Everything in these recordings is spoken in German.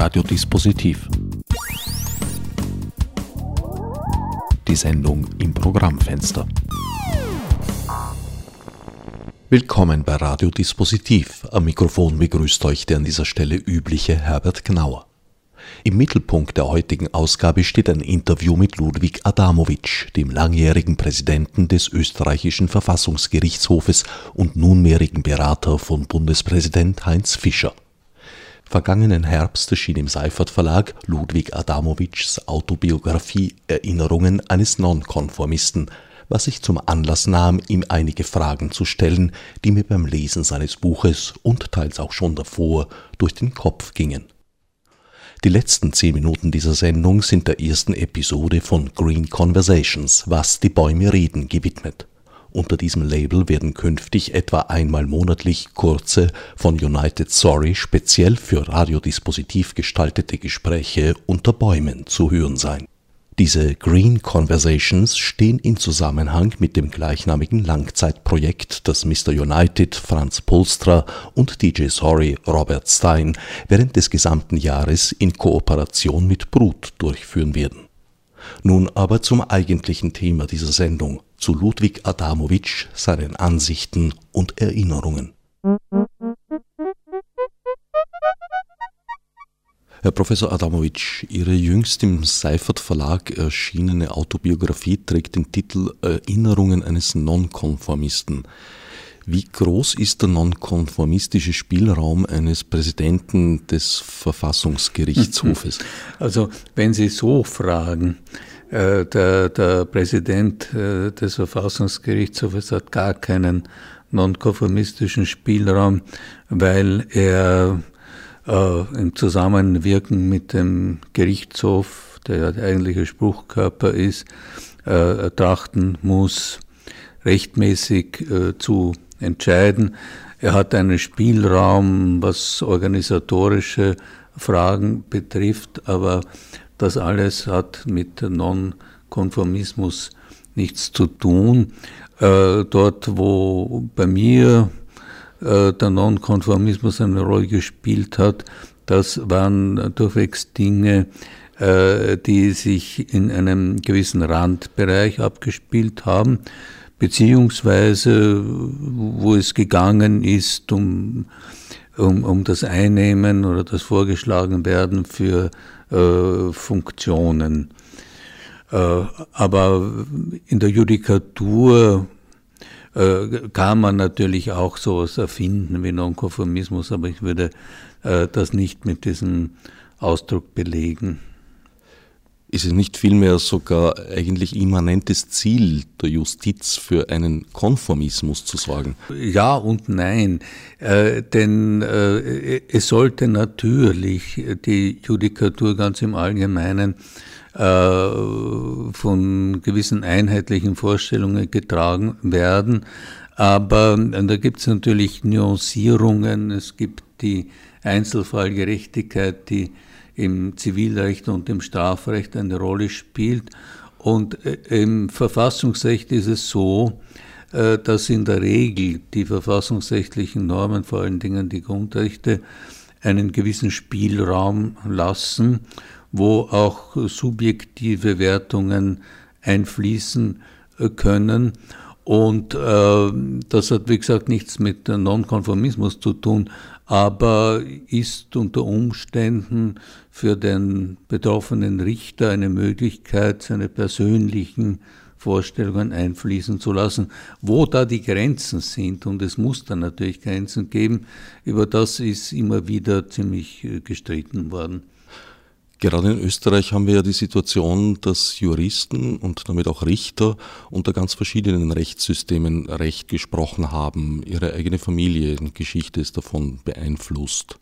Radiodispositiv. Die Sendung im Programmfenster. Willkommen bei Radiodispositiv. Am Mikrofon begrüßt euch der an dieser Stelle übliche Herbert Gnauer. Im Mittelpunkt der heutigen Ausgabe steht ein Interview mit Ludwig Adamowitsch, dem langjährigen Präsidenten des österreichischen Verfassungsgerichtshofes und nunmehrigen Berater von Bundespräsident Heinz Fischer. Vergangenen Herbst erschien im Seifert Verlag Ludwig Adamowitschs Autobiografie Erinnerungen eines Nonkonformisten, was ich zum Anlass nahm, ihm einige Fragen zu stellen, die mir beim Lesen seines Buches und teils auch schon davor durch den Kopf gingen. Die letzten zehn Minuten dieser Sendung sind der ersten Episode von Green Conversations, was die Bäume reden, gewidmet. Unter diesem Label werden künftig etwa einmal monatlich kurze, von United Sorry speziell für Radiodispositiv gestaltete Gespräche unter Bäumen zu hören sein diese Green Conversations stehen in Zusammenhang mit dem gleichnamigen Langzeitprojekt, das Mr. United Franz Polstra und DJ Sorry Robert Stein während des gesamten Jahres in Kooperation mit Brut durchführen werden. Nun aber zum eigentlichen Thema dieser Sendung, zu Ludwig Adamowitsch, seinen Ansichten und Erinnerungen. Herr Professor Adamowitsch, Ihre jüngst im Seifert Verlag erschienene Autobiografie trägt den Titel Erinnerungen eines Nonkonformisten. Wie groß ist der nonkonformistische Spielraum eines Präsidenten des Verfassungsgerichtshofes? Also, wenn Sie so fragen, äh, der, der Präsident äh, des Verfassungsgerichtshofes hat gar keinen nonkonformistischen Spielraum, weil er äh, im Zusammenwirken mit dem Gerichtshof, der ja der eigentliche Spruchkörper ist, äh, trachten muss, rechtmäßig äh, zu entscheiden. Er hat einen Spielraum, was organisatorische Fragen betrifft, aber das alles hat mit Nonkonformismus nichts zu tun. Äh, dort, wo bei mir äh, der Nonkonformismus eine Rolle gespielt hat, das waren durchwegs Dinge, äh, die sich in einem gewissen Randbereich abgespielt haben, beziehungsweise wo es gegangen ist um, um, um das Einnehmen oder das Vorgeschlagenwerden für äh, Funktionen. Äh, aber in der Judikatur äh, kann man natürlich auch sowas erfinden wie Nonkonformismus, aber ich würde äh, das nicht mit diesem Ausdruck belegen. Ist es nicht vielmehr sogar eigentlich immanentes Ziel der Justiz für einen Konformismus zu sorgen? Ja und nein, äh, denn äh, es sollte natürlich die Judikatur ganz im Allgemeinen äh, von gewissen einheitlichen Vorstellungen getragen werden. Aber da gibt es natürlich Nuancierungen. Es gibt die Einzelfallgerechtigkeit, die im Zivilrecht und im Strafrecht eine Rolle spielt. Und äh, im Verfassungsrecht ist es so, äh, dass in der Regel die verfassungsrechtlichen Normen, vor allen Dingen die Grundrechte, einen gewissen Spielraum lassen wo auch subjektive Wertungen einfließen äh, können. Und äh, das hat, wie gesagt, nichts mit Nonkonformismus zu tun, aber ist unter Umständen für den betroffenen Richter eine Möglichkeit, seine persönlichen Vorstellungen einfließen zu lassen. Wo da die Grenzen sind, und es muss da natürlich Grenzen geben, über das ist immer wieder ziemlich äh, gestritten worden. Gerade in Österreich haben wir ja die Situation, dass Juristen und damit auch Richter unter ganz verschiedenen Rechtssystemen Recht gesprochen haben. Ihre eigene Familiengeschichte ist davon beeinflusst.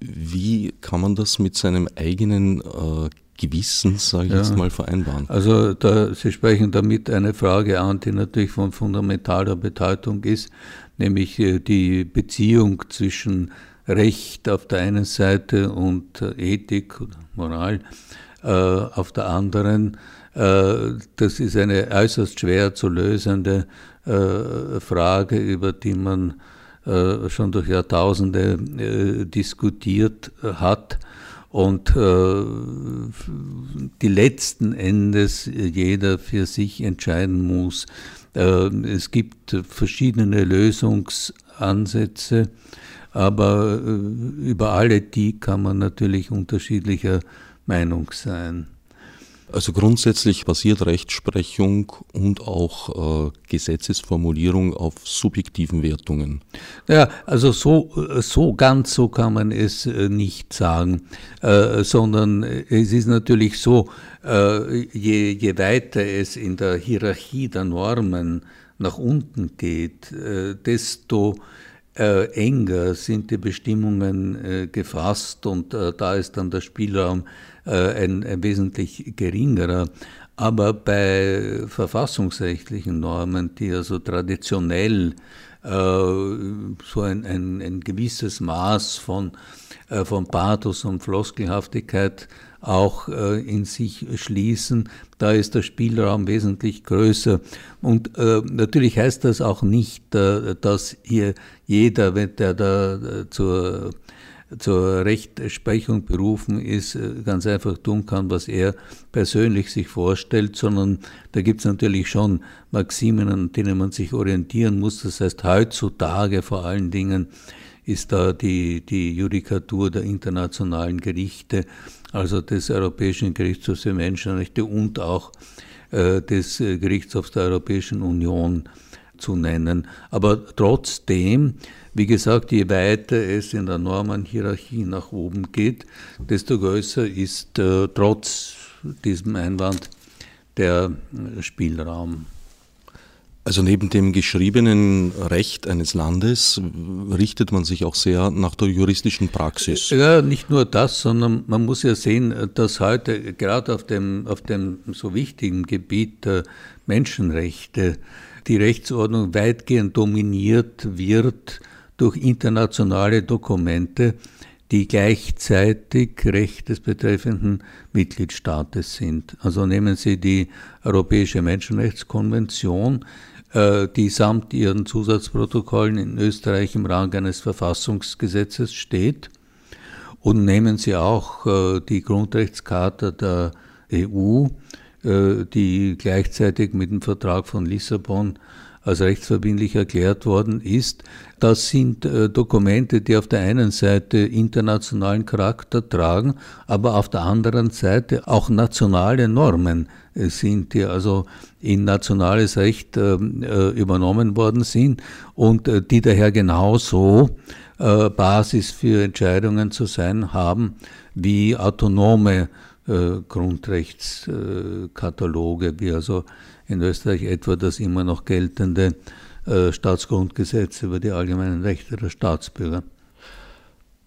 Wie kann man das mit seinem eigenen äh, Gewissen, sage ich ja. jetzt mal, vereinbaren? Also da, Sie sprechen damit eine Frage an, die natürlich von fundamentaler Bedeutung ist, nämlich äh, die Beziehung zwischen Recht auf der einen Seite und äh, Ethik oder Moral äh, auf der anderen. Äh, das ist eine äußerst schwer zu lösende Frage, über die man schon durch Jahrtausende diskutiert hat und die letzten Endes jeder für sich entscheiden muss. Es gibt verschiedene Lösungsansätze, aber über alle die kann man natürlich unterschiedlicher Meinung sein. Also grundsätzlich basiert Rechtsprechung und auch äh, Gesetzesformulierung auf subjektiven Wertungen. Ja, also so, so ganz so kann man es äh, nicht sagen, äh, sondern es ist natürlich so, äh, je, je weiter es in der Hierarchie der Normen nach unten geht, äh, desto äh, enger sind die Bestimmungen äh, gefasst und äh, da ist dann der Spielraum äh, ein, ein, wesentlich geringerer. Aber bei verfassungsrechtlichen Normen, die also traditionell äh, so ein, ein, ein, gewisses Maß von, äh, von Pathos und Floskelhaftigkeit auch äh, in sich schließen. Da ist der Spielraum wesentlich größer. Und äh, natürlich heißt das auch nicht, äh, dass hier jeder, der da äh, zur zur Rechtsprechung berufen ist, äh, ganz einfach tun kann, was er persönlich sich vorstellt, sondern da gibt es natürlich schon Maximen, an denen man sich orientieren muss. Das heißt, heutzutage vor allen Dingen ist da die, die Judikatur der internationalen Gerichte, also des Europäischen Gerichtshofs für Menschenrechte und auch äh, des äh, Gerichtshofs der Europäischen Union zu nennen. Aber trotzdem, wie gesagt, je weiter es in der Normenhierarchie nach oben geht, desto größer ist äh, trotz diesem Einwand der Spielraum. Also neben dem geschriebenen Recht eines Landes richtet man sich auch sehr nach der juristischen Praxis. Ja, nicht nur das, sondern man muss ja sehen, dass heute gerade auf dem, auf dem so wichtigen Gebiet der Menschenrechte die Rechtsordnung weitgehend dominiert wird durch internationale Dokumente, die gleichzeitig Recht des betreffenden Mitgliedstaates sind. Also nehmen Sie die Europäische Menschenrechtskonvention, die samt ihren Zusatzprotokollen in Österreich im Rang eines Verfassungsgesetzes steht. Und nehmen Sie auch äh, die Grundrechtscharta der EU, äh, die gleichzeitig mit dem Vertrag von Lissabon als rechtsverbindlich erklärt worden ist. Das sind Dokumente, die auf der einen Seite internationalen Charakter tragen, aber auf der anderen Seite auch nationale Normen sind, die also in nationales Recht äh, äh, übernommen worden sind und äh, die daher genauso Basis für Entscheidungen zu sein haben wie autonome Grundrechtskataloge, wie also in Österreich etwa das immer noch geltende Staatsgrundgesetz über die allgemeinen Rechte der Staatsbürger.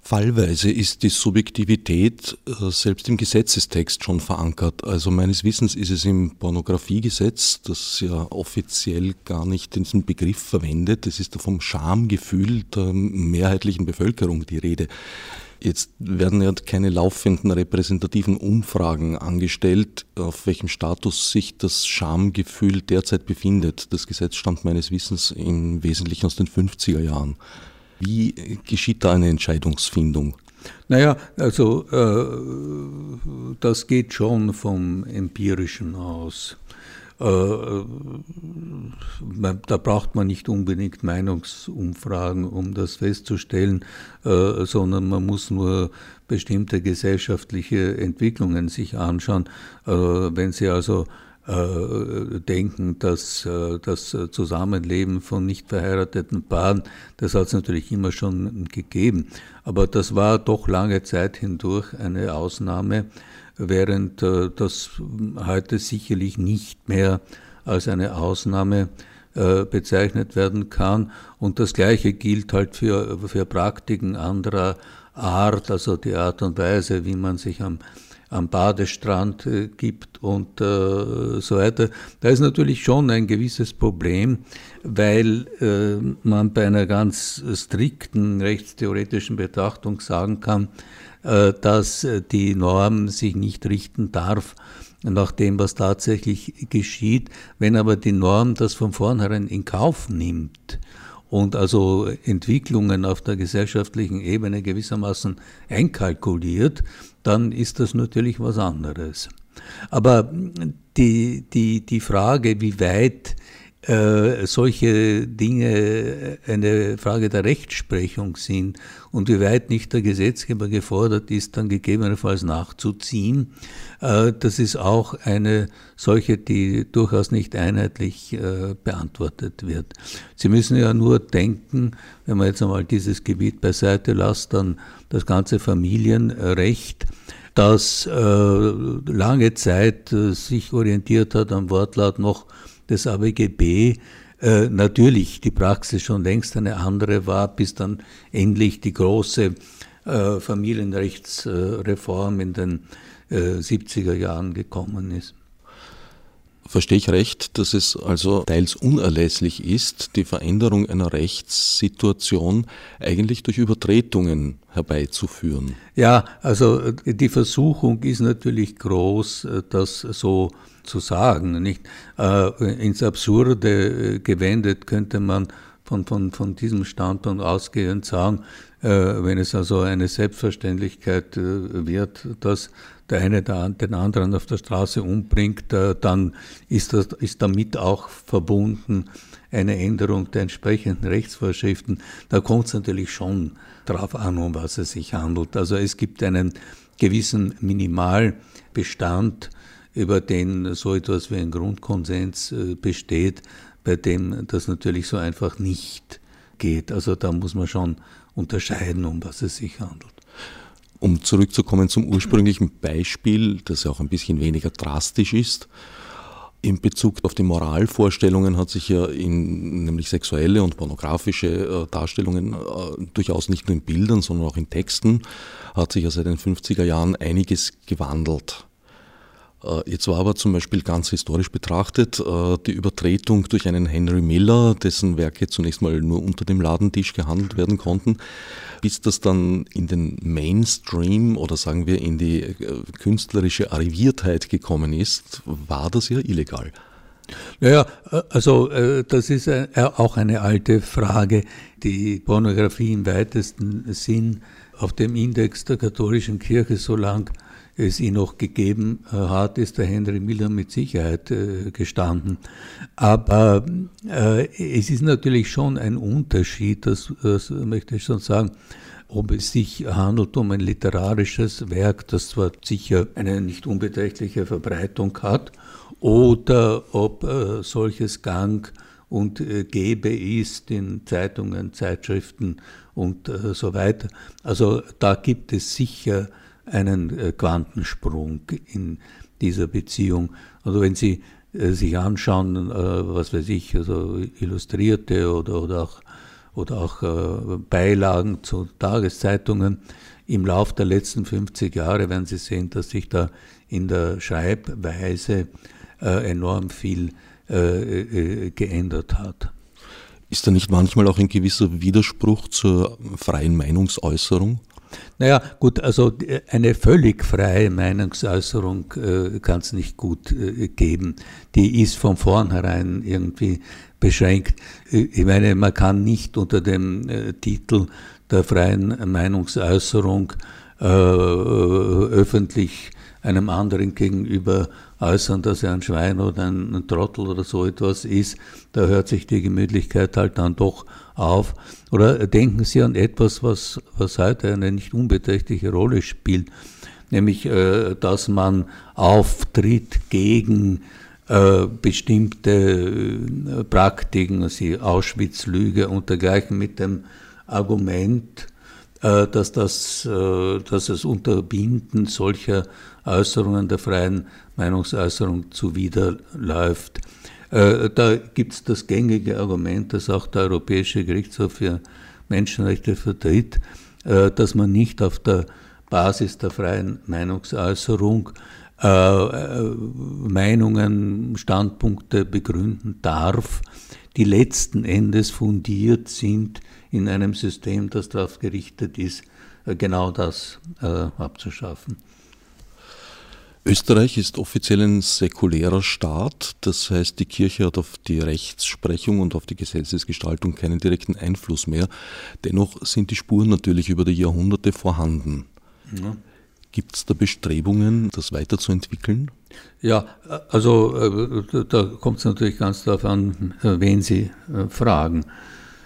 Fallweise ist die Subjektivität äh, selbst im Gesetzestext schon verankert. Also meines Wissens ist es im Pornografiegesetz, das ja offiziell gar nicht diesen Begriff verwendet. Es ist da vom Schamgefühl der mehrheitlichen Bevölkerung die Rede. Jetzt werden ja keine laufenden repräsentativen Umfragen angestellt, auf welchem Status sich das Schamgefühl derzeit befindet. Das Gesetz stammt meines Wissens im Wesentlichen aus den 50er Jahren. Wie geschieht da eine Entscheidungsfindung? Naja, also äh, das geht schon vom Empirischen aus. Äh, da braucht man nicht unbedingt Meinungsumfragen, um das festzustellen, äh, sondern man muss nur bestimmte gesellschaftliche Entwicklungen sich anschauen. Äh, wenn Sie also äh, denken, dass äh, das Zusammenleben von nicht verheirateten Paaren, das hat es natürlich immer schon gegeben, aber das war doch lange Zeit hindurch eine Ausnahme, während äh, das heute sicherlich nicht mehr als eine Ausnahme bezeichnet werden kann. Und das Gleiche gilt halt für, für Praktiken anderer Art, also die Art und Weise, wie man sich am am Badestrand äh, gibt und äh, so weiter. Da ist natürlich schon ein gewisses Problem, weil äh, man bei einer ganz strikten rechtstheoretischen Betrachtung sagen kann, äh, dass die Norm sich nicht richten darf nach dem, was tatsächlich geschieht. Wenn aber die Norm das von vornherein in Kauf nimmt, und also Entwicklungen auf der gesellschaftlichen Ebene gewissermaßen einkalkuliert, dann ist das natürlich was anderes. Aber die, die, die Frage, wie weit äh, solche Dinge eine Frage der Rechtsprechung sind und wie weit nicht der Gesetzgeber gefordert ist, dann gegebenenfalls nachzuziehen. Äh, das ist auch eine solche, die durchaus nicht einheitlich äh, beantwortet wird. Sie müssen ja nur denken, wenn man jetzt einmal dieses Gebiet beiseite lässt, dann das ganze Familienrecht das lange Zeit sich orientiert hat am Wortlaut noch des AWGB äh, natürlich die Praxis schon längst eine andere war, bis dann endlich die große äh, Familienrechtsreform in den äh, 70er Jahren gekommen ist. Verstehe ich recht, dass es also teils unerlässlich ist, die Veränderung einer Rechtssituation eigentlich durch Übertretungen herbeizuführen? Ja, also die Versuchung ist natürlich groß, das so zu sagen. Nicht? Äh, ins Absurde äh, gewendet könnte man von, von, von diesem Standpunkt ausgehend sagen, äh, wenn es also eine Selbstverständlichkeit äh, wird, dass der eine den anderen auf der Straße umbringt, äh, dann ist, das, ist damit auch verbunden eine Änderung der entsprechenden Rechtsvorschriften. Da kommt es natürlich schon darauf an, um was es sich handelt. Also es gibt einen gewissen Minimalbestand über den so etwas wie ein Grundkonsens äh, besteht, bei dem das natürlich so einfach nicht geht. Also da muss man schon unterscheiden, um was es sich handelt. Um zurückzukommen zum ursprünglichen Beispiel, das ja auch ein bisschen weniger drastisch ist, in Bezug auf die Moralvorstellungen hat sich ja in nämlich sexuelle und pornografische äh, Darstellungen äh, durchaus nicht nur in Bildern, sondern auch in Texten hat sich ja seit den 50er Jahren einiges gewandelt. Äh, jetzt war aber zum Beispiel ganz historisch betrachtet äh, die Übertretung durch einen Henry Miller, dessen Werke zunächst mal nur unter dem Ladentisch gehandelt werden konnten, bis das dann in den Mainstream oder sagen wir in die äh, künstlerische Arriviertheit gekommen ist, war das ja illegal. Naja, also das ist auch eine alte Frage. Die Pornografie im weitesten Sinn auf dem Index der katholischen Kirche so lang es ihn noch gegeben äh, hat, ist der Henry Miller mit Sicherheit äh, gestanden. Aber äh, es ist natürlich schon ein Unterschied, das, das möchte ich schon sagen, ob es sich handelt um ein literarisches Werk, das zwar sicher eine nicht unbeträchtliche Verbreitung hat, oder ob solches Gang und äh, Gäbe ist in Zeitungen, Zeitschriften und so weiter. Also da gibt es sicher einen äh, Quantensprung in dieser Beziehung. Also wenn Sie äh, sich anschauen, äh, was weiß ich, also Illustrierte oder, oder auch, oder auch Beilagen zu Tageszeitungen, im Lauf der letzten 50 Jahre werden Sie sehen, dass sich da in der Schreibweise enorm viel geändert hat. Ist da nicht manchmal auch ein gewisser Widerspruch zur freien Meinungsäußerung? Naja, gut, also äh, eine völlig freie Meinungsäußerung äh, kann es nicht gut äh, geben. Die ist von vornherein irgendwie beschränkt. Äh, ich meine, man kann nicht unter dem äh, Titel der freien Meinungsäußerung äh, öffentlich einem anderen gegenüber äußern, dass er ein Schwein oder ein, Trottel oder so etwas ist. Da hört sich die Gemütlichkeit halt dann doch auf. Oder denken Sie an etwas, was, was heute eine nicht unbeträchtliche Rolle spielt, nämlich, äh, dass man auftritt gegen äh, bestimmte äh, Praktiken, also Auschwitz-Lüge und dergleichen mit dem Argument, äh, dass das, äh, dass das Unterbinden solcher Äußerungen der freien Meinungsäußerung zuwiderläuft. Äh, da gibt es das gängige Argument, das auch der Europäische Gerichtshof für Menschenrechte vertritt, äh, dass man nicht auf der Basis der freien Meinungsäußerung äh, Meinungen, Standpunkte begründen darf, die letzten Endes fundiert sind in einem System, das darauf gerichtet ist, genau das abzuschaffen. Österreich ist offiziell ein säkulärer Staat, das heißt, die Kirche hat auf die Rechtsprechung und auf die Gesetzesgestaltung keinen direkten Einfluss mehr. Dennoch sind die Spuren natürlich über die Jahrhunderte vorhanden. Ja. Gibt es da Bestrebungen, das weiterzuentwickeln? Ja, also äh, da kommt es natürlich ganz darauf an, äh, wen Sie äh, fragen.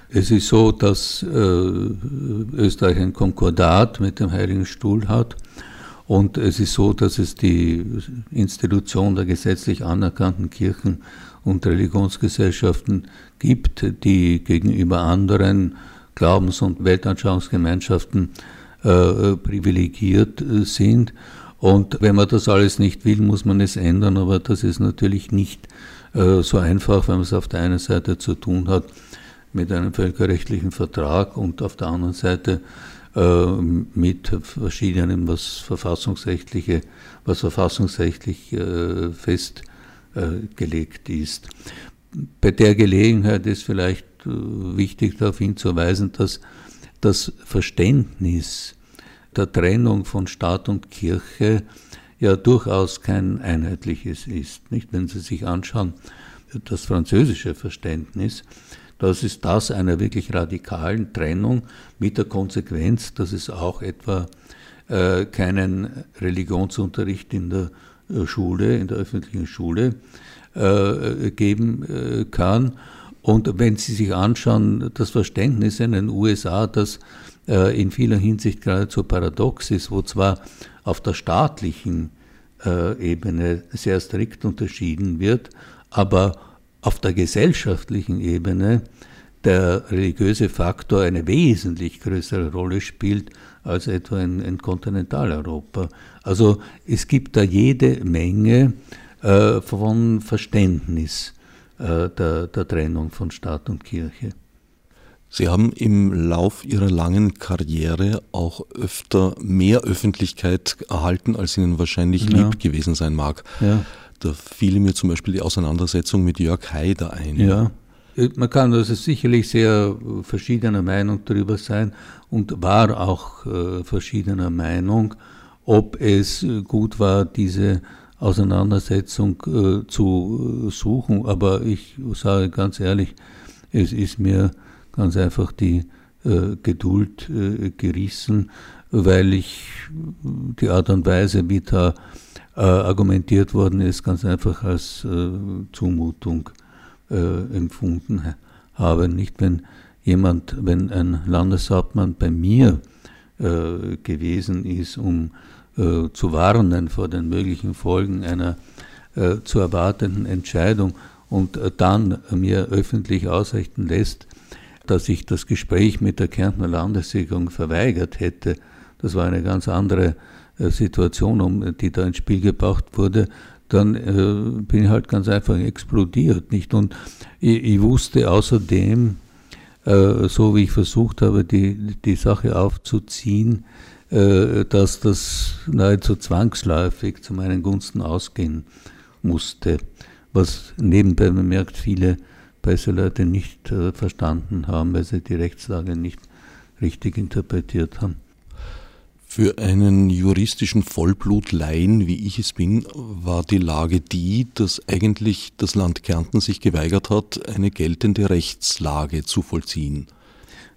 Es ist so, dass Österreich ein Konkordat mit dem Heiligen Stuhl hat und es ist so, dass es die Institution der gesetzlich anerkannten Kirchen und Religionsgesellschaften gibt, die gegenüber anderen Glaubens- und Weltanschauungsgemeinschaften äh, privilegiert äh, sind. Und wenn man das alles nicht will, muss man es ändern, aber das ist natürlich nicht äh, so einfach, wenn man es auf der einen Seite zu tun hat mit einem völkerrechtlichen Vertrag und auf der anderen Seite äh, mit verschiedenen, was verfassungsrechtliche, was verfassungsrechtlich äh, festgelegt ist. Bei der Gelegenheit ist vielleicht äh, wichtig darauf hinzuweisen, dass das Verständnis der Trennung von Staat und Kirche ja durchaus kein einheitliches ist. Nicht, wenn Sie sich anschauen, das französische Verständnis, das ist das einer wirklich radikalen Trennung mit der Konsequenz, dass es auch etwa äh, keinen Religionsunterricht in der äh, Schule, in der öffentlichen Schule äh, geben äh, kann. Und wenn Sie sich anschauen, das Verständnis in den USA, das äh, in vieler Hinsicht geradezu paradox ist, wo zwar auf der staatlichen äh, Ebene sehr strikt unterschieden wird, aber auf der gesellschaftlichen Ebene der religiöse Faktor eine wesentlich größere Rolle spielt als etwa in, in Kontinentaleuropa. Also es gibt da jede Menge äh, von Verständnis äh, der, der Trennung von Staat und Kirche. Sie haben im Lauf Ihrer langen Karriere auch öfter mehr Öffentlichkeit erhalten, als Ihnen wahrscheinlich ja. lieb gewesen sein mag. Ja. Da fiel mir zum Beispiel die Auseinandersetzung mit Jörg Haider ein. Ja, man kann also sicherlich sehr verschiedener Meinung darüber sein und war auch äh, verschiedener Meinung, ob es gut war, diese Auseinandersetzung äh, zu suchen. Aber ich sage ganz ehrlich, es ist mir ganz einfach die äh, Geduld äh, gerissen, weil ich die Art und Weise, wie da äh, argumentiert worden ist, ganz einfach als äh, Zumutung äh, empfunden habe. Nicht, wenn jemand, wenn ein Landeshauptmann bei mir äh, gewesen ist, um äh, zu warnen vor den möglichen Folgen einer zu erwartenden Entscheidung und dann mir öffentlich ausrichten lässt, dass ich das Gespräch mit der Kärntner Landesregierung verweigert hätte. Das war eine ganz andere Situation, um, die da ins Spiel gebracht wurde, dann äh, bin ich halt ganz einfach explodiert. Nicht? Und ich, ich wusste außerdem, äh, so wie ich versucht habe, die, die Sache aufzuziehen, äh, dass das nahezu zwangsläufig zu meinen Gunsten ausgehen musste, was nebenbei bemerkt viele Presseleute nicht äh, verstanden haben, weil sie die Rechtslage nicht richtig interpretiert haben. Für einen juristischen Vollblutlaien, wie ich es bin, war die Lage die, dass eigentlich das Land Kärnten sich geweigert hat, eine geltende Rechtslage zu vollziehen.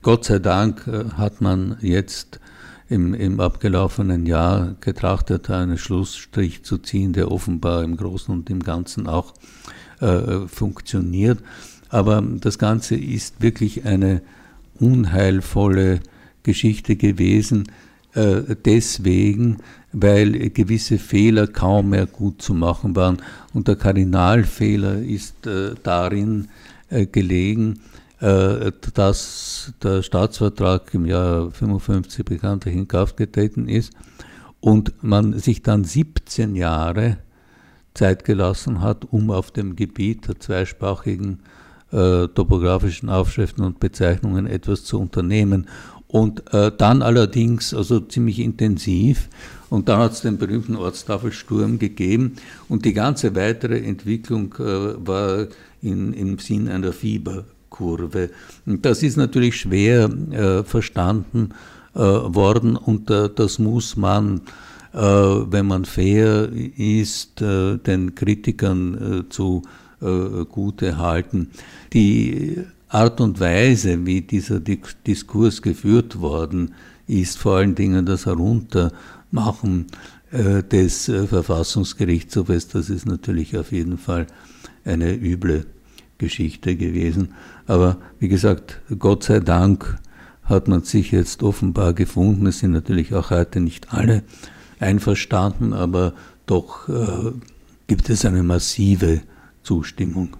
Gott sei Dank äh, hat man jetzt im, im abgelaufenen Jahr getrachtet, einen Schlussstrich zu ziehen, der offenbar im Großen und im Ganzen auch äh, funktioniert. Aber das Ganze ist wirklich eine unheilvolle Geschichte gewesen, deswegen, weil gewisse Fehler kaum mehr gut zu machen waren. Und der Kardinalfehler ist äh, darin äh, gelegen, äh, dass der Staatsvertrag im Jahr 55 bekanntlich in Kraft getreten ist und man sich dann 17 Jahre Zeit gelassen hat, um auf dem Gebiet der zweisprachigen äh, topografischen Aufschriften und Bezeichnungen etwas zu unternehmen. Und äh, dann allerdings, also ziemlich intensiv, und dann hat es den berühmten Ortstafelsturm gegeben und die ganze weitere Entwicklung äh, war in, im Sinn einer Fieberkurve. Und das ist natürlich schwer äh, verstanden äh, worden und äh, das muss man wenn man fair ist, den Kritikern zu gute halten. Die Art und Weise, wie dieser Diskurs geführt worden ist, vor allen Dingen das Heruntermachen des Verfassungsgerichtshofes, das ist natürlich auf jeden Fall eine üble Geschichte gewesen. Aber wie gesagt, Gott sei Dank hat man sich jetzt offenbar gefunden. Es sind natürlich auch heute nicht alle einverstanden, aber doch äh, gibt es eine massive Zustimmung.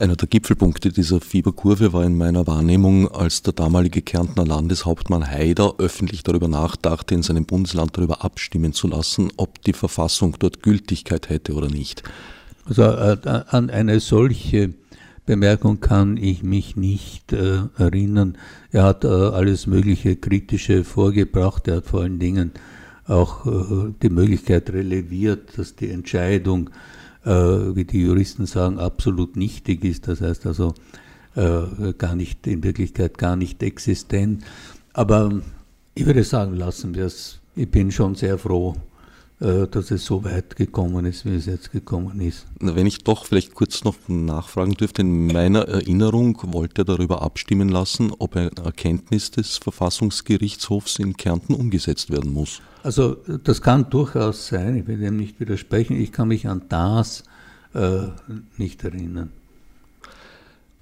Einer der Gipfelpunkte dieser Fieberkurve war in meiner Wahrnehmung, als der damalige Kärntner Landeshauptmann Haider öffentlich darüber nachdachte, in seinem Bundesland darüber abstimmen zu lassen, ob die Verfassung dort Gültigkeit hätte oder nicht. Also äh, an eine solche Bemerkung kann ich mich nicht äh, erinnern. Er hat äh, alles Mögliche Kritische vorgebracht. Er hat vor allen Dingen auch äh, die Möglichkeit releviert, dass die Entscheidung, wie die Juristen sagen, absolut nichtig ist. Das heißt also äh, gar nicht, in Wirklichkeit gar nicht existent. Aber ich würde sagen, lassen wir es. Ich bin schon sehr froh, äh, dass es so weit gekommen ist, wie es jetzt gekommen ist. Wenn ich doch vielleicht kurz noch nachfragen dürfte, in meiner Erinnerung wollte er darüber abstimmen lassen, ob eine Erkenntnis des Verfassungsgerichtshofs in Kärnten umgesetzt werden muss. Also das kann durchaus sein, ich will dem nicht widersprechen, ich kann mich an das äh, nicht erinnern.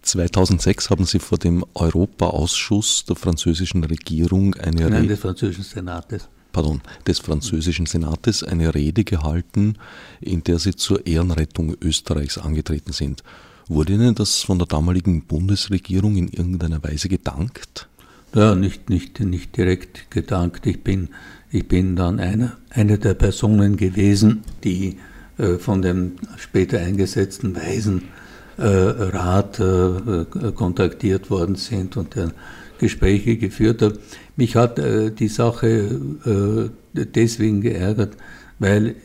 2006 haben Sie vor dem Europaausschuss der französischen Regierung eine Nein, des französischen Senates pardon, des französischen Senates eine Rede gehalten, in der sie zur Ehrenrettung Österreichs angetreten sind. Wurde Ihnen das von der damaligen Bundesregierung in irgendeiner Weise gedankt? Ja, nicht, nicht, nicht direkt gedankt. Ich bin, ich bin dann einer eine der Personen gewesen, die äh, von dem später eingesetzten Waisenrat äh, äh, kontaktiert worden sind und der Gespräche geführt habe. Mich hat äh, die Sache äh, deswegen geärgert, weil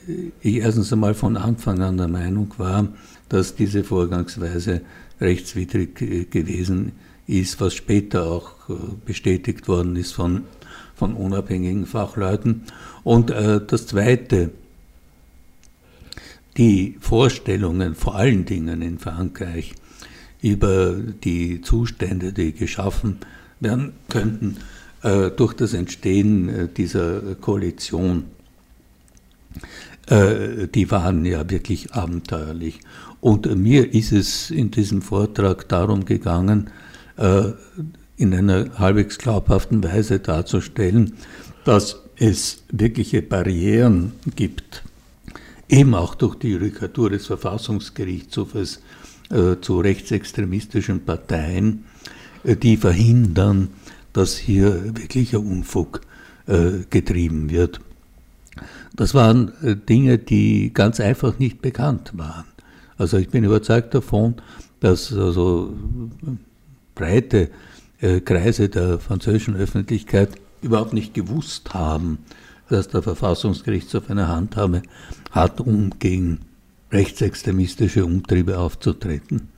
ich erstens einmal von Anfang an der Meinung war, dass diese Vorgangsweise rechtswidrig äh, gewesen ist, was später auch äh, bestätigt worden ist von, von unabhängigen Fachleuten. Und äh, das Zweite, die Vorstellungen vor allen Dingen in Frankreich über die Zustände, die geschaffen werden könnten äh, durch das Entstehen äh, dieser Koalition. Äh, die waren ja wirklich abenteuerlich. Und mir ist es in diesem Vortrag darum gegangen, äh, in einer halbwegs glaubhaften Weise darzustellen, dass es wirkliche Barrieren gibt, eben auch durch die Judikatur des Verfassungsgerichtshofes äh, zu rechtsextremistischen Parteien, die verhindern, dass hier wirklicher Unfug äh, getrieben wird. Das waren äh, Dinge, die ganz einfach nicht bekannt waren. Also ich bin überzeugt davon, dass also breite Kreise der französischen Öffentlichkeit überhaupt nicht gewusst haben, dass der Verfassungsgerichtshof eine Handhabe hat, um gegen rechtsextremistische Umtriebe aufzutreten.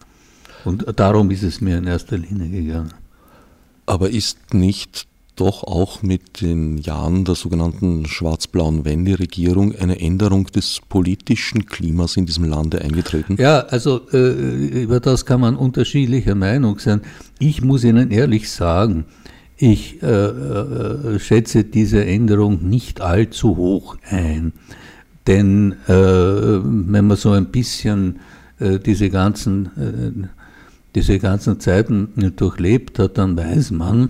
Und darum ist es mir in erster Linie gegangen. Aber ist nicht doch auch mit den Jahren der sogenannten schwarz-blauen Wende-Regierung eine Änderung des politischen Klimas in diesem Lande eingetreten? Ja, also äh, über das kann man unterschiedlicher Meinung sein. Ich muss Ihnen ehrlich sagen, ich äh, äh, schätze diese Änderung nicht allzu hoch ein. Denn äh, wenn man so ein bisschen äh, diese ganzen äh, diese ganzen Zeiten durchlebt hat, dann weiß man,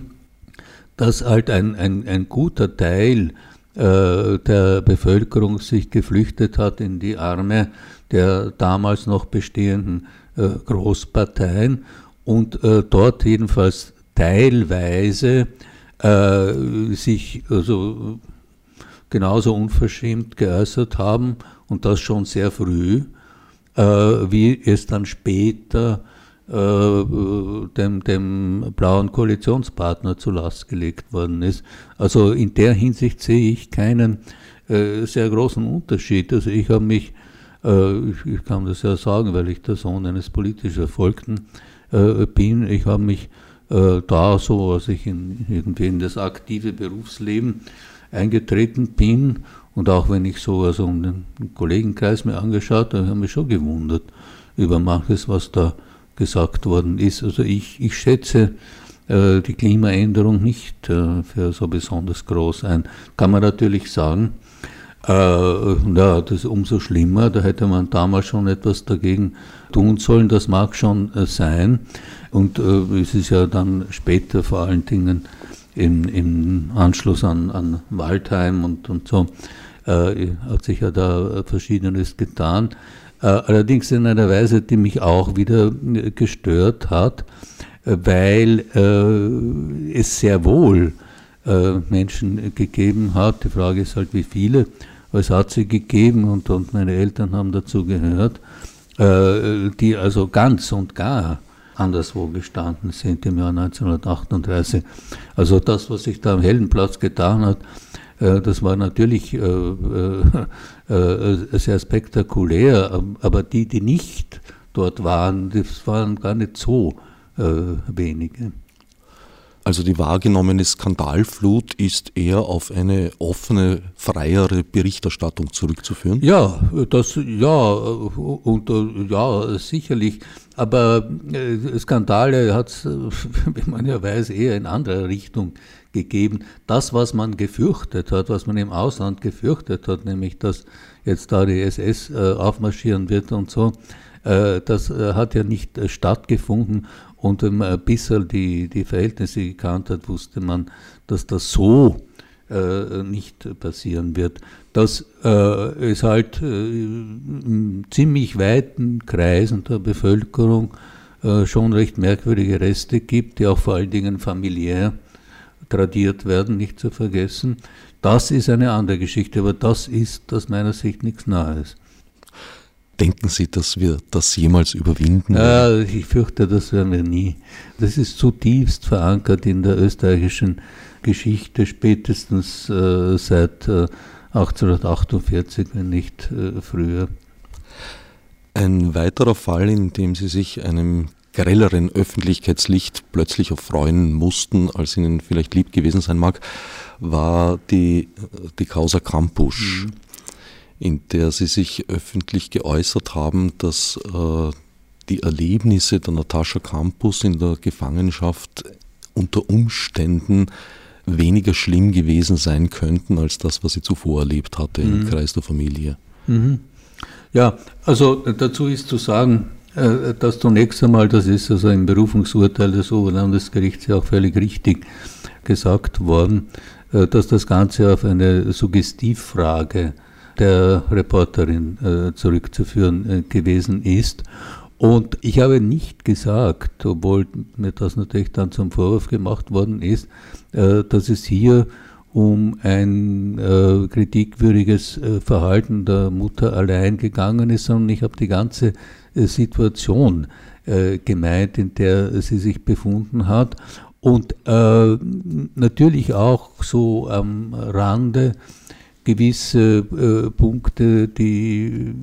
dass halt ein, ein, ein guter Teil äh, der Bevölkerung sich geflüchtet hat in die Arme der damals noch bestehenden äh, Großparteien und äh, dort jedenfalls teilweise äh, sich also genauso unverschämt geäußert haben und das schon sehr früh, äh, wie es dann später dem, dem blauen Koalitionspartner zu Last gelegt worden ist. Also in der Hinsicht sehe ich keinen äh, sehr großen Unterschied. Also ich habe mich, äh, ich, ich, kann das ja sagen, weil ich der Sohn eines politisch Erfolgten äh, bin, ich habe mich äh, da so, als ich in, irgendwie in das aktive Berufsleben eingetreten bin und auch wenn ich so also um den Kollegenkreis mir angeschaut habe, habe ich mich schon gewundert über manches, was da gesagt worden ist. Also ich, ich schätze äh, die Klimaänderung nicht äh, für so besonders groß ein. Kann man natürlich sagen, äh, ja, das ist umso schlimmer, da hätte man damals schon etwas dagegen tun sollen, das mag schon äh, sein. Und äh, es ist ja dann später vor allen Dingen im, im Anschluss an, an Waldheim und, und so, äh, hat sich ja da Verschiedenes getan. Äh, allerdings in einer Weise, die mich auch wieder äh, gestört hat, weil äh, es sehr wohl Menschen gegeben hat. Die Frage ist halt, wie viele es hat sie gegeben und, und meine Eltern haben dazu gehört, die also ganz und gar anderswo gestanden sind im Jahr 1938. Also das, was sich da am Heldenplatz getan hat, das war natürlich äh, äh, äh, sehr spektakulär, aber die, die nicht dort waren, das waren gar nicht so äh, wenige. Also die wahrgenommene Skandalflut ist eher auf eine offene, freiere Berichterstattung zurückzuführen? Ja, das ja und ja sicherlich. Aber äh, Skandale hat es, wie man ja weiß, eher in andere Richtung gegeben. Das, was man gefürchtet hat, was man im Ausland gefürchtet hat, nämlich dass jetzt da die SS äh, aufmarschieren wird und so, äh, das hat ja nicht stattgefunden und wenn man ein bisschen die, die Verhältnisse gekannt hat, wusste man, dass das so äh, nicht passieren wird. Dass äh, es halt äh, in ziemlich weiten Kreisen der Bevölkerung äh, schon recht merkwürdige Reste gibt, die auch vor allen Dingen familiär tradiert werden, nicht zu vergessen. Das ist eine andere Geschichte, aber das ist aus meiner Sicht nichts Neues. Denken Sie, dass wir das jemals überwinden? Ja, ich fürchte, das werden wir nie. Das ist zutiefst verankert in der österreichischen Geschichte, spätestens äh, seit äh, 1848, wenn nicht äh, früher. Ein weiterer Fall, in dem Sie sich einem grelleren Öffentlichkeitslicht plötzlich erfreuen mussten, als Ihnen vielleicht lieb gewesen sein mag, war die, die Causa Krampusch. Mhm in der Sie sich öffentlich geäußert haben, dass äh, die Erlebnisse der Natascha Campus in der Gefangenschaft unter Umständen weniger schlimm gewesen sein könnten als das, was sie zuvor erlebt hatte mhm. im Kreis der Familie. Mhm. Ja, also dazu ist zu sagen, äh, dass zunächst einmal, das ist also im Berufungsurteil des Oberlandesgerichts ja auch völlig richtig gesagt worden, äh, dass das Ganze auf eine Suggestivfrage der Reporterin äh, zurückzuführen gewesen ist. Und ich habe nicht gesagt, obwohl mir das natürlich dann zum Vorwurf gemacht worden ist, dass es hier um ein äh, kritikwürdiges Verhalten der Mutter allein gegangen ist, sondern ich habe die ganze äh, Situation gemeint, in der sie sich befunden hat. Und natürlich auch so am Rande gewisse äh, Punkte, die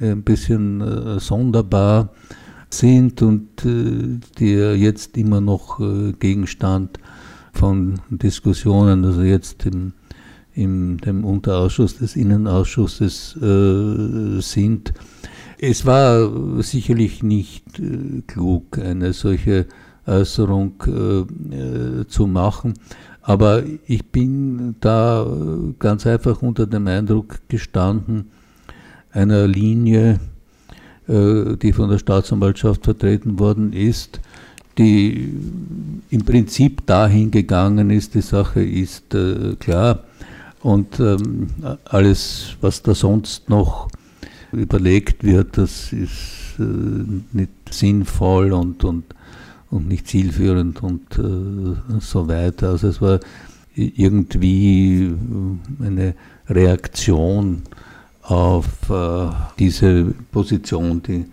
äh, ein bisschen äh, sonderbar sind und äh, die jetzt immer noch äh, Gegenstand von Diskussionen, also jetzt im, im dem Unterausschuss des Innenausschusses äh, sind. Es war sicherlich nicht klug, eine solche Äußerung zu machen. Aber ich bin da ganz einfach unter dem Eindruck gestanden einer Linie, äh, die von der Staatsanwaltschaft vertreten worden ist, die im Prinzip dahin gegangen ist, die Sache ist äh, klar. Und ähm, alles, was da sonst noch überlegt wird, das ist äh, nicht sinnvoll und, und und nicht zielführend und äh, so weiter. Also es war irgendwie eine Reaktion auf äh, diese Position, die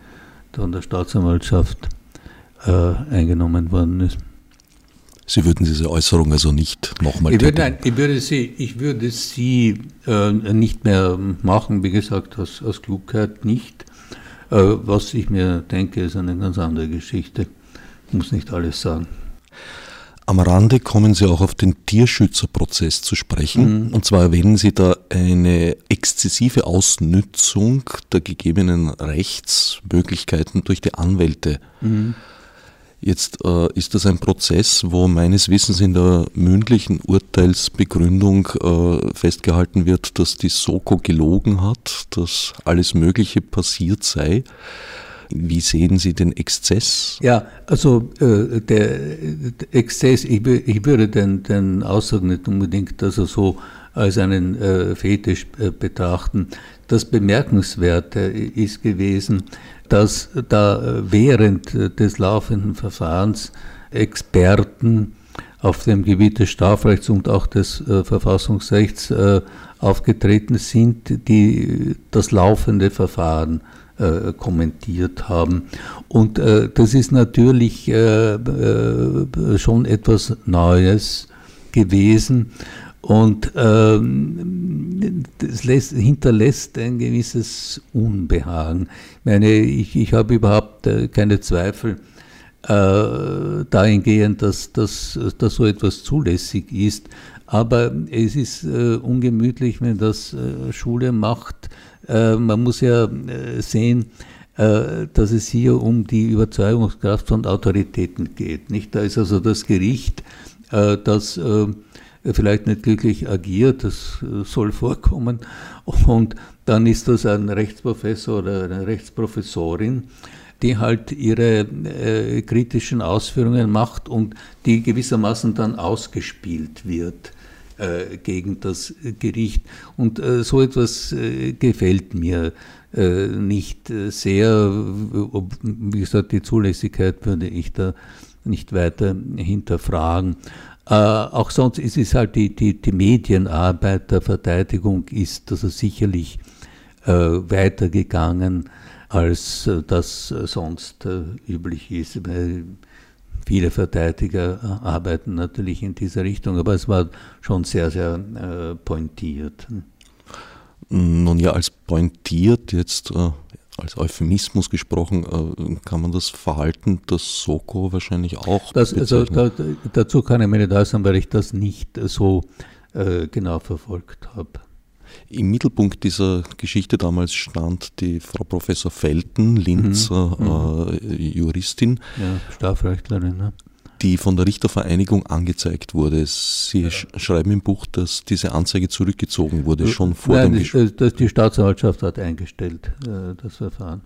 von der Staatsanwaltschaft äh, eingenommen worden ist. Sie würden diese Äußerung also nicht nochmal ich würde, nein, ich würde sie, ich würde sie äh, nicht mehr machen, wie gesagt, aus, aus Klugheit nicht. Äh, was ich mir denke, ist eine ganz andere Geschichte muss nicht alles sagen. Am Rande kommen Sie auch auf den Tierschützerprozess zu sprechen. Mhm. Und zwar erwähnen Sie da eine exzessive Ausnützung der gegebenen Rechtsmöglichkeiten durch die Anwälte. Mhm. Jetzt äh, ist das ein Prozess, wo meines Wissens in der mündlichen Urteilsbegründung äh, festgehalten wird, dass die Soko gelogen hat, dass alles Mögliche passiert sei. Wie sehen Sie den Exzess? Ja, also äh, der, Exzess, ich, ich, würde den, den Aussagen nicht unbedingt also so als einen äh, Fetisch äh, betrachten. Das Bemerkenswerte ist gewesen, dass da während des laufenden Verfahrens Experten auf dem Gebiet des Strafrechts und auch des äh, Verfassungsrechts äh, aufgetreten sind, die das laufende Verfahren äh, kommentiert haben. Und äh, das ist natürlich äh, äh, schon etwas Neues gewesen. Und ähm, das lässt, hinterlässt ein gewisses Unbehagen. Ich meine, ich, ich habe überhaupt äh, keine Zweifel äh, dahingehend, dass, dass, dass so etwas zulässig ist. Aber es ist äh, ungemütlich, wenn das äh, Schule macht. Äh, man muss ja äh, sehen, dass es hier um die Überzeugungskraft von Autoritäten geht. Nicht? Da ist also das Gericht, das vielleicht nicht glücklich agiert, das soll vorkommen. Und dann ist das ein Rechtsprofessor oder eine Rechtsprofessorin, die halt ihre äh, kritischen Ausführungen macht und die gewissermaßen dann ausgespielt wird. Äh, gegen das Gericht. Und äh, so etwas äh, gefällt mir nicht sehr. Wie gesagt, die Zulässigkeit würde ich da nicht weiter hinterfragen. Auch sonst ist es halt die, die, die Medienarbeit der Verteidigung ist also sicherlich weitergegangen, als das sonst üblich ist. Viele Verteidiger äh, arbeiten natürlich in dieser Richtung, aber es war schon sehr, sehr äh, pointiert. Nun ja, als pointiert jetzt äh, als Euphemismus gesprochen, äh, kann man das Verhalten der Soko wahrscheinlich auch das, also, da, Dazu kann ich mir nicht äußern, weil ich das nicht so äh, genau verfolgt habe. Im Mittelpunkt dieser Geschichte damals stand die Frau Professor Felten, Linzer mhm. äh, Juristin. Ja, Strafrechtlerin. Ne? Die von der Richtervereinigung angezeigt wurde. Sie ja. schreiben im Buch, dass diese Anzeige zurückgezogen wurde, äh, schon vor Nein, dem Gespräch. Die, die Staatsanwaltschaft hat eingestellt, äh, das Verfahren.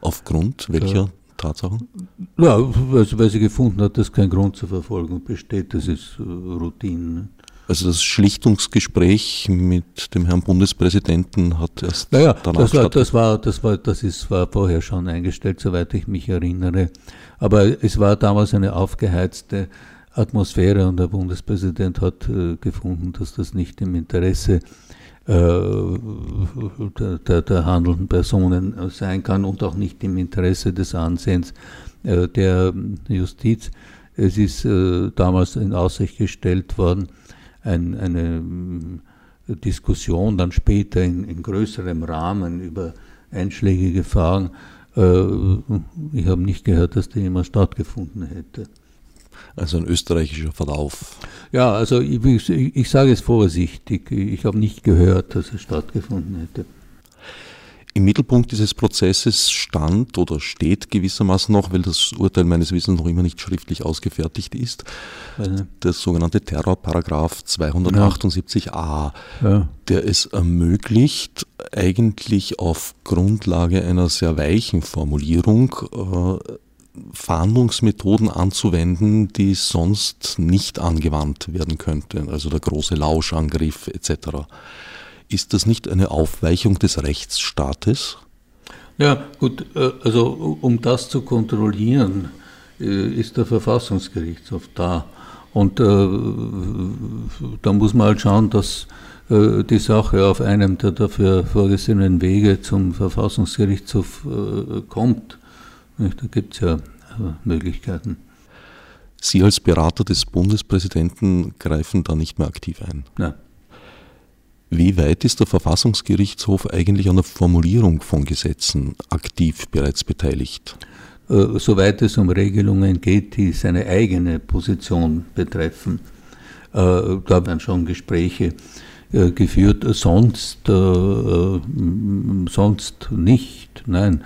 Aufgrund welcher so. Tatsachen? Ja, weil, weil, sie gefunden hat, dass kein Grund zur Verfolgung besteht. Das ist äh, Routine. Also das Schlichtungsgespräch mit dem Herrn Bundespräsidenten hat erst naja, danach das war, das war, das war, das ist, war vorher schon eingestellt, soweit ich mich erinnere. Aber es war damals eine aufgeheizte Atmosphäre und der Bundespräsident hat äh, gefunden, dass das nicht im Interesse äh, der, der, der, handelnden Personen sein kann und auch nicht im Interesse des Ansehens äh, der Justiz. Es ist äh, damals in Aussicht gestellt worden, ein, eine äh, Diskussion dann später in, in, größerem Rahmen über einschlägige Fragen. Äh, ich habe nicht gehört, dass da jemand stattgefunden hätte. Also ein österreichischer Verlauf. Ja, also ich, ich, ich sage es vorsichtig. Ich habe nicht gehört, dass es stattgefunden hätte. Im Mittelpunkt dieses Prozesses stand oder steht gewissermaßen noch, weil das Urteil meines Wissens noch immer nicht schriftlich ausgefertigt ist, also. der sogenannte Terrorparagraph 278a, ja. der es ermöglicht, eigentlich auf Grundlage einer sehr weichen Formulierung äh, Fahndungsmethoden anzuwenden, die sonst nicht angewandt werden könnten, also der große Lauschangriff etc. Ist das nicht eine Aufweichung des Rechtsstaates? Ja, gut, äh, also um das zu kontrollieren, äh, ist der Verfassungsgerichtshof da. Und äh, da muss man halt schauen, dass äh, die Sache auf einem der dafür vorgesehenen Wege zum Verfassungsgerichtshof äh, kommt. Da gibt es ja Möglichkeiten. Sie als Berater des Bundespräsidenten greifen da nicht mehr aktiv ein? Nein. Wie weit ist der Verfassungsgerichtshof eigentlich an der Formulierung von Gesetzen aktiv bereits beteiligt? äh, soweit es um Regelungen geht, die seine eigene Position betreffen. Äh, da werden schon Gespräche äh, geführt, sonst, sonst nicht. Nein,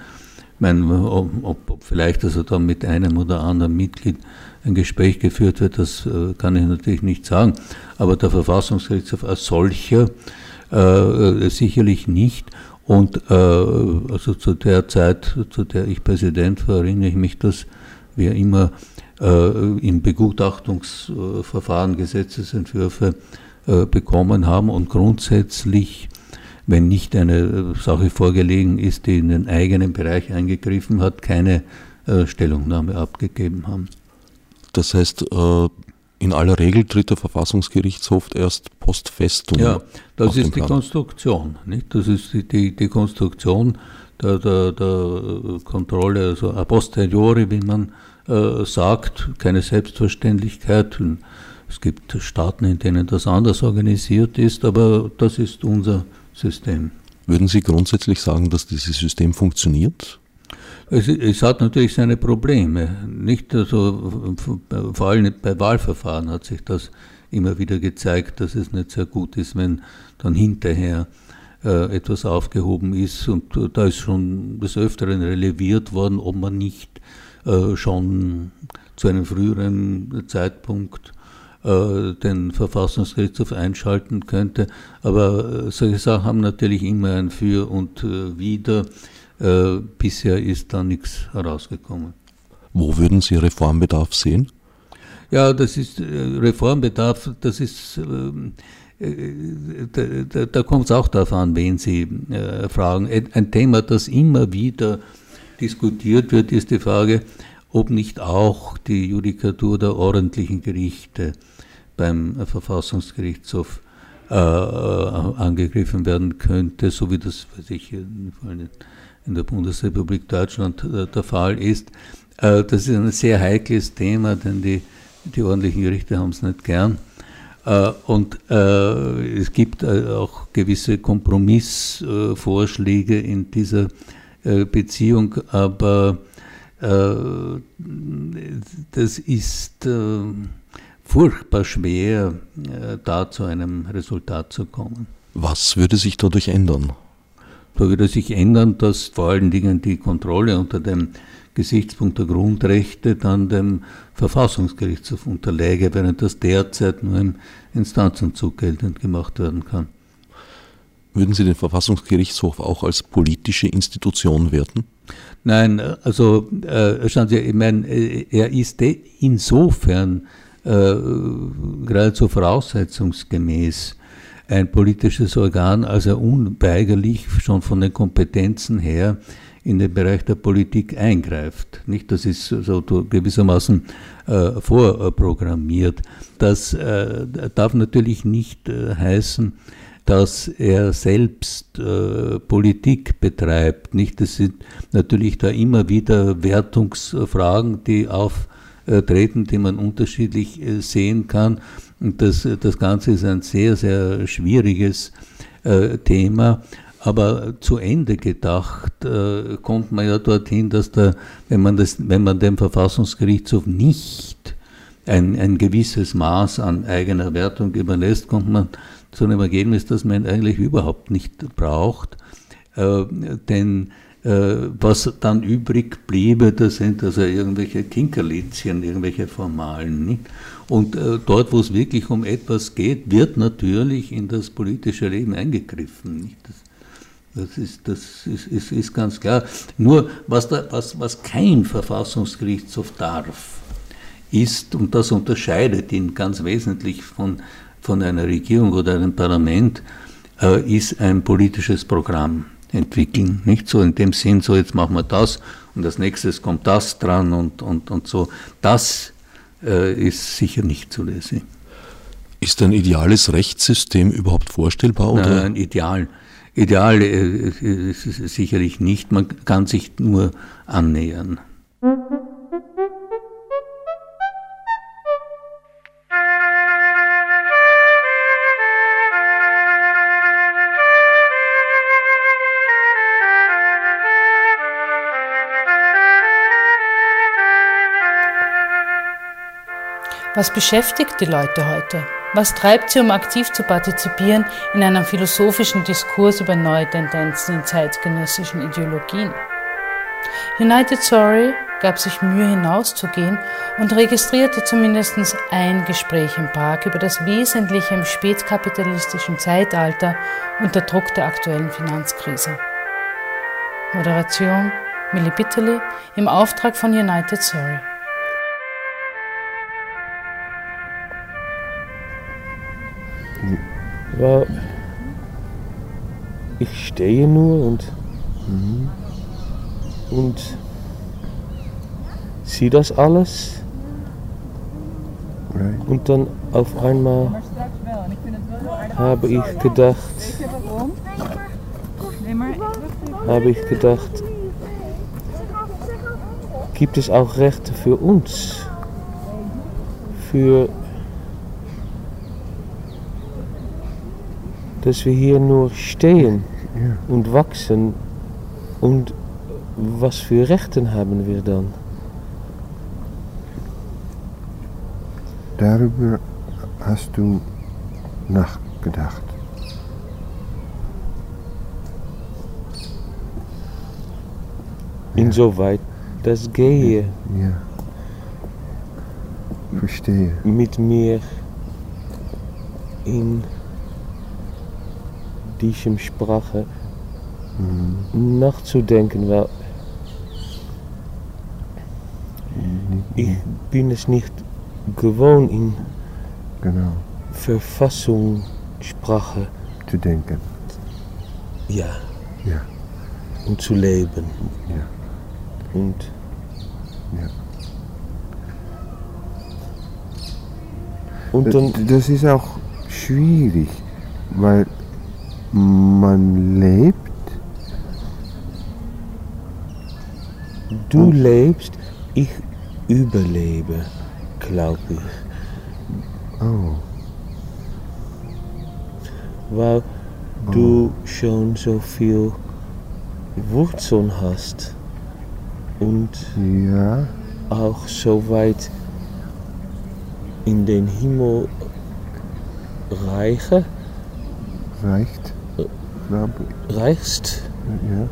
ich meine, ob, ob vielleicht also dann mit einem oder anderen Mitglied ein Gespräch geführt wird, das kann ich natürlich nicht sagen. Aber der Verfassungsgerichtshof als solcher äh, sicherlich nicht. Und äh, also zu der Zeit, zu der ich Präsident war, erinnere ich mich, dass wir immer äh, im Begutachtungsverfahren Gesetzesentwürfe äh, bekommen haben und grundsätzlich, wenn nicht eine Sache vorgelegen ist, die in den eigenen Bereich eingegriffen hat, keine äh, Stellungnahme abgegeben haben. Das heißt, äh, in aller Regel tritt der Verfassungsgerichtshof erst post festum. Ja, das ist die Konstruktion. Nicht? Das ist die, die, die Konstruktion der, der, der, Kontrolle, also a posteriori, wie man äh, sagt, keine Selbstverständlichkeit. Es gibt Staaten, in denen das anders organisiert ist, aber das ist unser System. Würden Sie grundsätzlich sagen, dass dieses System funktioniert? Es, es, hat natürlich seine Probleme. Nicht also, vor allem bei Wahlverfahren hat sich das immer wieder gezeigt, dass es nicht sehr gut ist, wenn dann hinterher äh, etwas aufgehoben ist. Und da ist schon des Öfteren releviert worden, ob man nicht äh, schon zu einem früheren Zeitpunkt äh, den Verfassungsgerichtshof einschalten könnte. Aber solche Sachen haben natürlich immer ein Für und Wider. Äh, bisher ist da nichts herausgekommen. Wo würden Sie Reformbedarf sehen? Ja, das ist äh, Reformbedarf, das ist, ähm, äh, da, da, da kommt es auch darauf an, wen Sie äh, fragen. Ein Thema, das immer wieder diskutiert wird, ist die Frage, ob nicht auch die Judikatur der ordentlichen Gerichte beim Verfassungsgerichtshof äh, angegriffen werden könnte, so wie das, weiß ich, in der Bundesrepublik Deutschland äh, der Fall ist. Äh, das ist ein sehr heikles Thema, denn die, die ordentlichen Gerichte haben es nicht gern. Äh, und es gibt auch gewisse Kompromissvorschläge in dieser Beziehung, aber das ist furchtbar schwer, da zu einem Resultat zu kommen. Was würde sich dadurch ändern? Da würde sich ändern, dass vor allen Dingen die Kontrolle unter dem Gesichtspunkt der Grundrechte dann dem Verfassungsgerichtshof unterläge, während das derzeit nur im Instanzenzug geltend gemacht werden kann. Würden Sie den Verfassungsgerichtshof auch als politische Institution werten? Nein, also äh, schauen Sie, ich meine, äh, er ist insofern äh, geradezu voraussetzungsgemäß ein politisches Organ, als er unweigerlich schon von den Kompetenzen her in den Bereich der Politik eingreift. Nicht, das ist so gewissermaßen äh, vorprogrammiert. Das äh, darf natürlich nicht äh, heißen, dass er selbst äh, Politik betreibt. Nicht, das sind natürlich da immer wieder Wertungsfragen, die auftreten, die man unterschiedlich äh, sehen kann. Und das, das Ganze ist ein sehr, sehr schwieriges äh, Thema. Aber zu Ende gedacht äh, kommt man ja dorthin, dass der, wenn man, das, wenn man dem Verfassungsgerichtshof nicht ein, ein gewisses Maß an eigener Wertung überlässt, kommt man zu einem Ergebnis, das man eigentlich überhaupt nicht braucht. Äh, denn äh, was dann übrig bliebe, das sind also irgendwelche Kinkerlitzchen, irgendwelche Formalen. Nicht? Und äh, dort, wo es wirklich um etwas geht, wird natürlich in das politische Leben eingegriffen. Das, das, ist, das ist, ist, ist, ganz klar. Nur was, da, was, was kein Verfassungsgerichtshof darf, ist, und das unterscheidet ihn ganz wesentlich von, von einer Regierung oder einem Parlament, äh, ist ein politisches Programm entwickeln. Nicht so in dem Sinn, so jetzt machen wir das und als nächstes kommt das dran und, und, und so. Das äh, ist sicher nicht zulässig. Ist ein ideales Rechtssystem überhaupt vorstellbar? Oder? Nein, ideal. Ideal äh, ist es sicherlich nicht. Man kann sich nur annähern. Was beschäftigt die Leute heute? Was treibt sie, um aktiv zu partizipieren in einem philosophischen Diskurs über neue Tendenzen in zeitgenössischen Ideologien? United Sorry gab sich Mühe hinauszugehen und registrierte zumindest ein Gespräch im Park über das Wesentliche im spätkapitalistischen Zeitalter unter Druck der aktuellen Finanzkrise. Moderation Millie Bitterli im Auftrag von United Sorry. Weil ich stehe nur und, mhm. und sehe das alles. Right. Und dann auf einmal habe ich gedacht, habe ich gedacht, gibt es auch Rechte für uns? Für dass wir hier nur stehen ja. und wachsen und was für Rechten haben wir dann? Darüber hast du nachgedacht. Insoweit das gehe. Ja. Verstehe. Mit mir in diesem Sprache mhm. nachzudenken, weil ich bin es nicht gewohnt in genau. Verfassungssprache zu denken. Ja. Ja. Und zu leben. Ja. Und ja. Und dann, das ist auch schwierig, weil man lebt. Du lebst, ich überlebe, glaube ich. Oh. Weil oh. du schon so viel Wurzeln hast und ja. auch so weit in den Himmel reiche. Reicht ich. reichst. Ja.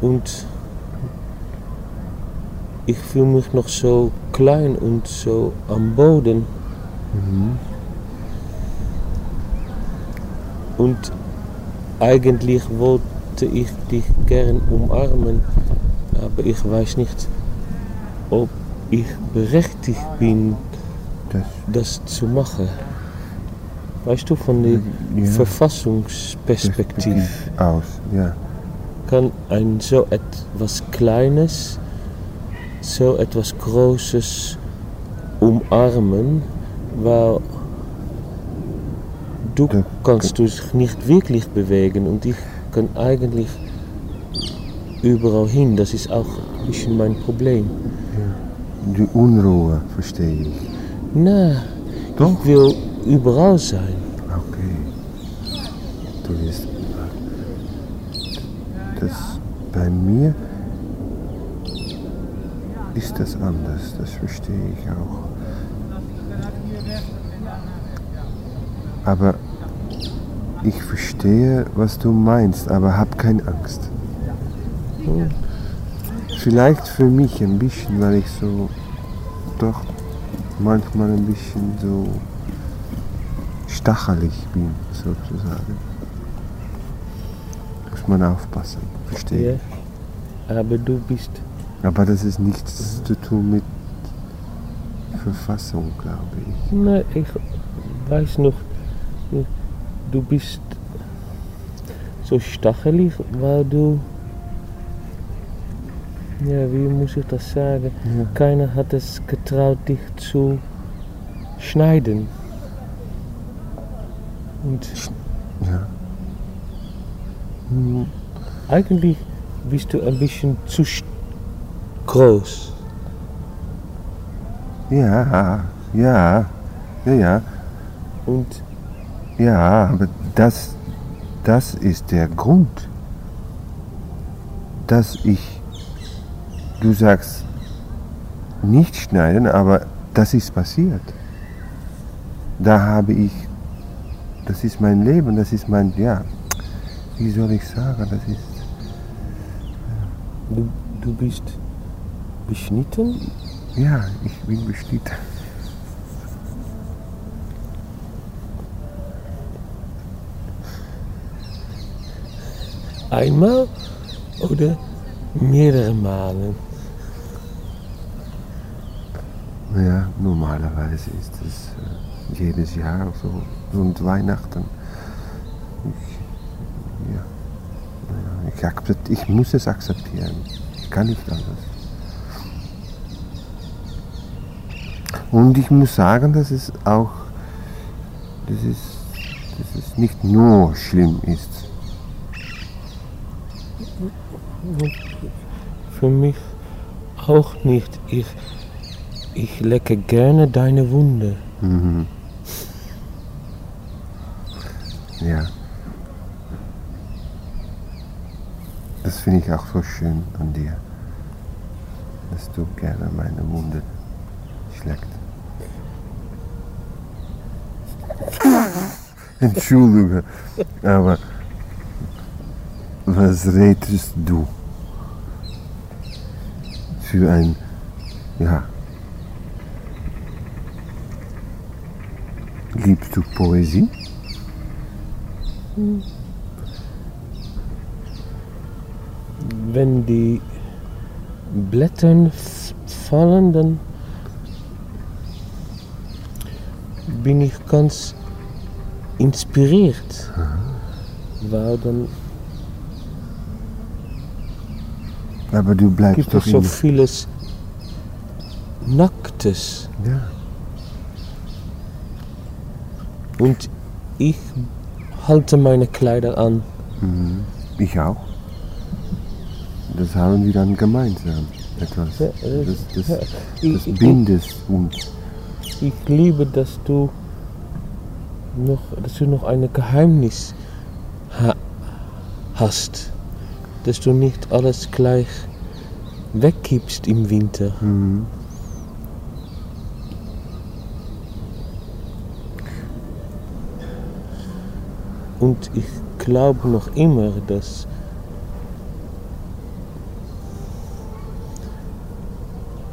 Und ich fühle mich noch so klein und so am Boden. Mhm. Und eigentlich wollte ich dich gern umarmen, aber ich weiß nicht, ob ich berechtigt bin, das, das zu machen. Weißt du, von der ja. Verfassungsperspektive aus, ja. kann ein so etwas Kleines, so etwas Großes umarmen, weil du da, kannst dich nicht wirklich bewegen und ich kann eigentlich überall hin. Das ist auch ein bisschen mein Problem. Ja. Die Unruhe verstehe ich. Na, Doch? ich will überall sein. Okay. Du wirst. Das bei mir ist das anders, das verstehe ich auch. Aber ich verstehe, was du meinst, aber hab keine Angst. Vielleicht für mich ein bisschen, weil ich so doch manchmal ein bisschen so stachelig bin, sozusagen. Muss man aufpassen, verstehe. Ja, aber du bist. Aber das ist nichts zu tun mit Verfassung, glaube ich. Nein, ich weiß noch, du bist so stachelig, weil du. Ja, wie muss ich das sagen? Ja. Keiner hat es getraut, dich zu schneiden. Und ja. Hm, eigentlich bist du ein bisschen zu groß. Ja, ja, ja, ja. Und ja, aber das, das ist der Grund, dass ich, du sagst, nicht schneiden, aber das ist passiert. Da habe ich, das ist mein Leben, das ist mein, ja, wie soll ich sagen, das ist. Du, du bist beschnitten? Ja, ich bin beschnitten. Einmal oder mehrere Male? Ja, normalerweise ist es äh, jedes Jahr so rund Weihnachten. Ich, ja, ich, akzept, ich muss es akzeptieren. Ich kann nicht anders. Und ich muss sagen, dass es auch, dass es, dass es nicht nur schlimm ist. Für mich auch nicht. Ich, ich lecke gerne deine Wunde. Mhm. Ja. Das finde ich auch so schön an dir. Dass du gerne meine Wunde schlägt. Entschuldige, aber was redest du? Für ein, ja. Liebst du Poesie? Wenn die Blätter fallen, dann bin ich ganz inspiriert. Weil dann Aber du bleibst gibt doch es so vieles Nacktes. Ja. Und ich halte meine Kleider an. Mhm. Ich auch. Das haben wir dann gemeinsam. Etwas. Ja, äh, Das, ja, das, ich- das bindet uns. Ich liebe, dass du noch, dass du noch ein Geheimnis ha hast. Dass du nicht alles gleich wegkippst im Winter. Mhm. Und ich glaube noch immer, dass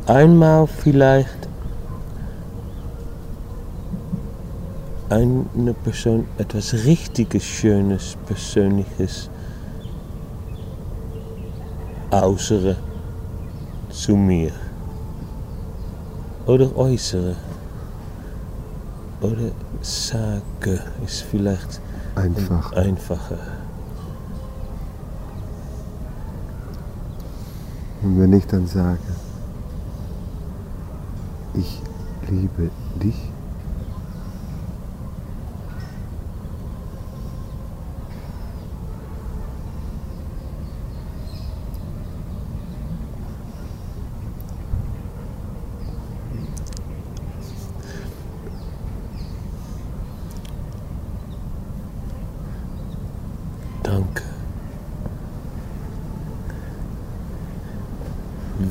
einmal vielleicht eine Person etwas richtiges, Schönes, Persönliches äußere zu mir. Oder äußere. Oder sage ist vielleicht Einfach. einfacher. Und wenn ich dann sage, ich liebe dich,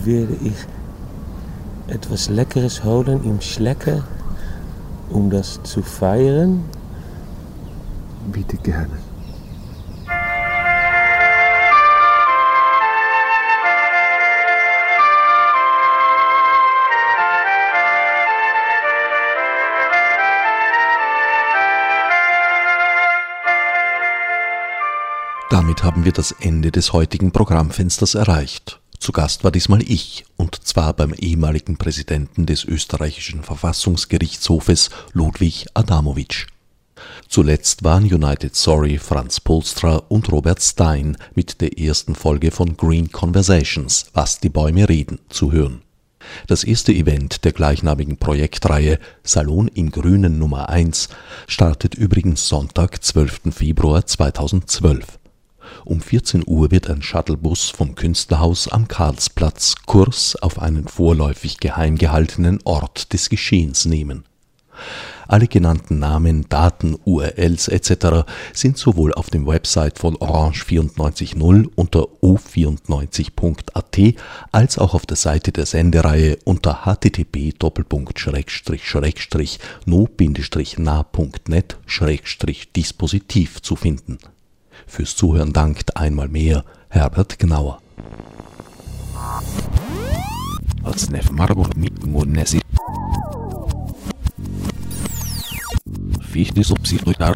Werde ich etwas Leckeres holen im Schlecker, um das zu feiern? bitte gerne. Damit haben wir das Ende des heutigen Programmfensters erreicht. Zu Gast war diesmal ich, und zwar beim ehemaligen Präsidenten des österreichischen Verfassungsgerichtshofes Ludwig Adamowitsch. Zuletzt waren United Sorry Franz Polstra und Robert Stein mit der ersten Folge von Green Conversations, was die Bäume reden, zu hören. Das erste Event der gleichnamigen Projektreihe Salon im Grünen Nummer 1 startet übrigens Sonntag, 12. Februar 2012. Um 14 Uhr wird ein Shuttlebus vom Künstlerhaus am Karlsplatz Kurs auf einen vorläufig geheim gehaltenen Ort des Geschehens nehmen. Alle genannten Namen, Daten, URLs etc. sind sowohl auf dem Website von Orange 94.0 unter o94.at als auch auf der Seite der Sendereihe unter http://no-na.net-dispositiv zu finden. Fürs Zuhören dankt einmal mehr Herbert Gnauer. Als Marburg mit Monesi. Fichtes Obsidloidar.